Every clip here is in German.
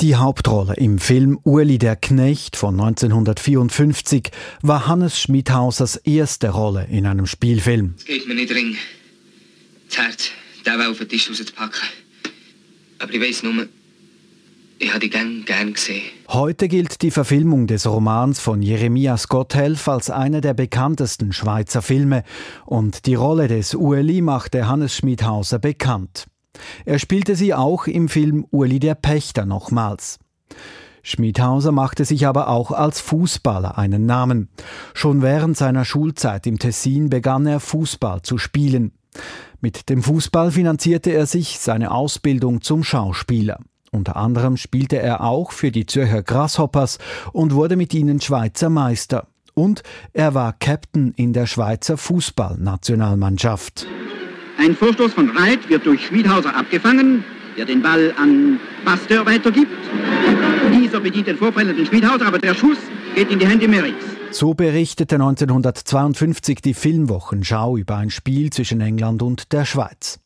Die Hauptrolle im Film Uli der Knecht von 1954 war Hannes Schmidhausers erste Rolle in einem Spielfilm. Es geht mir nicht dringend. Das Herz, den auf den Tisch rauszupacken. Aber ich weiß nur, ich habe die gern, gern gesehen. Heute gilt die Verfilmung des Romans von Jeremias Gotthelf als einer der bekanntesten Schweizer Filme und die Rolle des Ueli machte Hannes Schmidhauser bekannt. Er spielte sie auch im Film Uli der Pächter nochmals. Schmidhauser machte sich aber auch als Fußballer einen Namen. Schon während seiner Schulzeit im Tessin begann er Fußball zu spielen. Mit dem Fußball finanzierte er sich seine Ausbildung zum Schauspieler. Unter anderem spielte er auch für die Zürcher Grasshoppers und wurde mit ihnen Schweizer Meister. Und er war Captain in der Schweizer Fußballnationalmannschaft. Ein Vorstoß von Reit wird durch Schmidhauser abgefangen, der den Ball an Pasteur weitergibt. Dieser bedient den vorprellenden Schmidhauser, aber der Schuss geht in die Hände Mericks. So berichtete 1952 die Filmwochenschau über ein Spiel zwischen England und der Schweiz.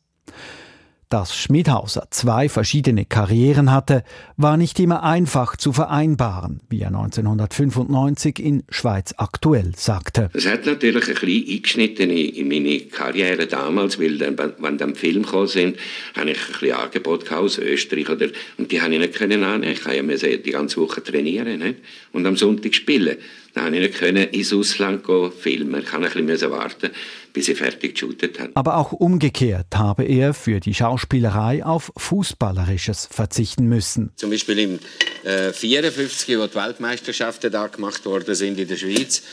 Dass Schmidhauser zwei verschiedene Karrieren hatte, war nicht immer einfach zu vereinbaren, wie er 1995 in Schweiz aktuell sagte. Es hat natürlich ein bisschen eingeschnitten in meine Karriere damals, weil dann, wenn dann Film gekommen sind, habe ich ein bisschen Angebot aus Österreich oder, und die habe ich nicht können annehmen. Ich musste die ganze Woche trainieren nicht? und am Sonntag spielen. Dann konnte ich nicht können ins Ausland gehen, filmen. Ich musste ein bisschen warten, bis ich fertig geshootet habe. Aber auch umgekehrt habe er für die Schauspielerei auf Fußballerisches verzichten müssen. Zum Beispiel im äh, 54, wo die Weltmeisterschaften da gemacht worden sind in der Schweiz,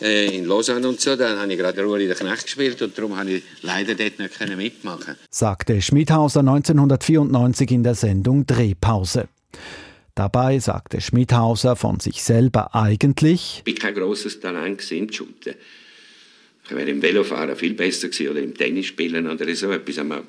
äh, in Lausanne und so, dann habe ich gerade Ruhe in der Knecht gespielt und darum habe ich leider dort nicht können mitmachen. Sagte Schmidhauser 1994 in der Sendung Drehpause. Dabei sagte Schmidhauser von sich selber eigentlich, ich bin kein grosses Talent Shooten. Ich wäre im Velofahren viel besser gewesen oder im Tennisspielen oder so etwas. Aber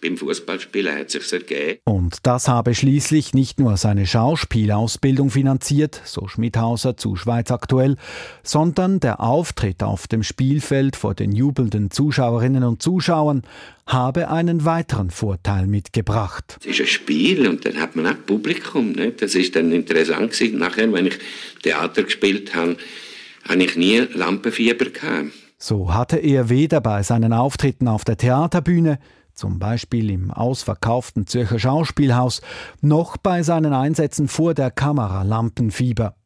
beim Fußballspielen hat es sich ergeben. Und das habe schließlich nicht nur seine Schauspielausbildung finanziert, so Schmidhauser zu Schweiz aktuell, sondern der Auftritt auf dem Spielfeld vor den jubelnden Zuschauerinnen und Zuschauern habe einen weiteren Vorteil mitgebracht. Es ist ein Spiel und dann hat man auch Publikum. Nicht? Das ist dann interessant gewesen. Nachher, wenn ich Theater gespielt habe, habe ich nie Lampenfieber gehabt. So hatte er weder bei seinen Auftritten auf der Theaterbühne, zum Beispiel im ausverkauften Zürcher Schauspielhaus, noch bei seinen Einsätzen vor der Kamera Lampenfieber.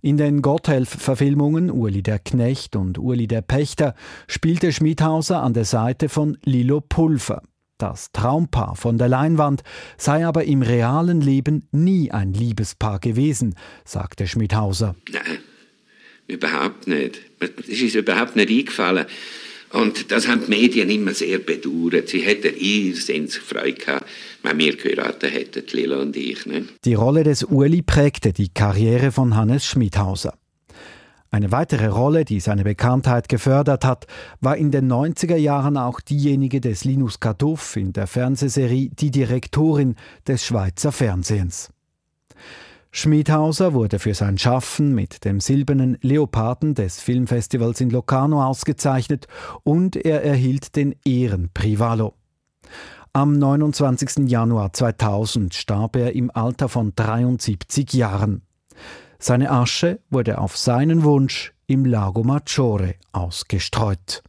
In den Gotthelf-Verfilmungen Uli der Knecht und Uli der Pächter spielte Schmidhauser an der Seite von Lilo Pulver. Das Traumpaar von der Leinwand sei aber im realen Leben nie ein Liebespaar gewesen, sagte Schmidhauser. Nein, überhaupt nicht. Es ist überhaupt nicht eingefallen. Und das haben die Medien immer sehr bedauert. Sie hätten irrsinnig Freude gehabt, wenn wir geheiratet hätten, Lila und ich. Nicht? Die Rolle des Uli prägte die Karriere von Hannes Schmidhauser. Eine weitere Rolle, die seine Bekanntheit gefördert hat, war in den 90er Jahren auch diejenige des Linus Kaduff in der Fernsehserie Die Direktorin des Schweizer Fernsehens. Schmidhauser wurde für sein Schaffen mit dem silbernen Leoparden des Filmfestivals in Locarno ausgezeichnet und er erhielt den Ehrenprivalo. Am 29. Januar 2000 starb er im Alter von 73 Jahren. Seine Asche wurde auf seinen Wunsch im Lago Maggiore ausgestreut.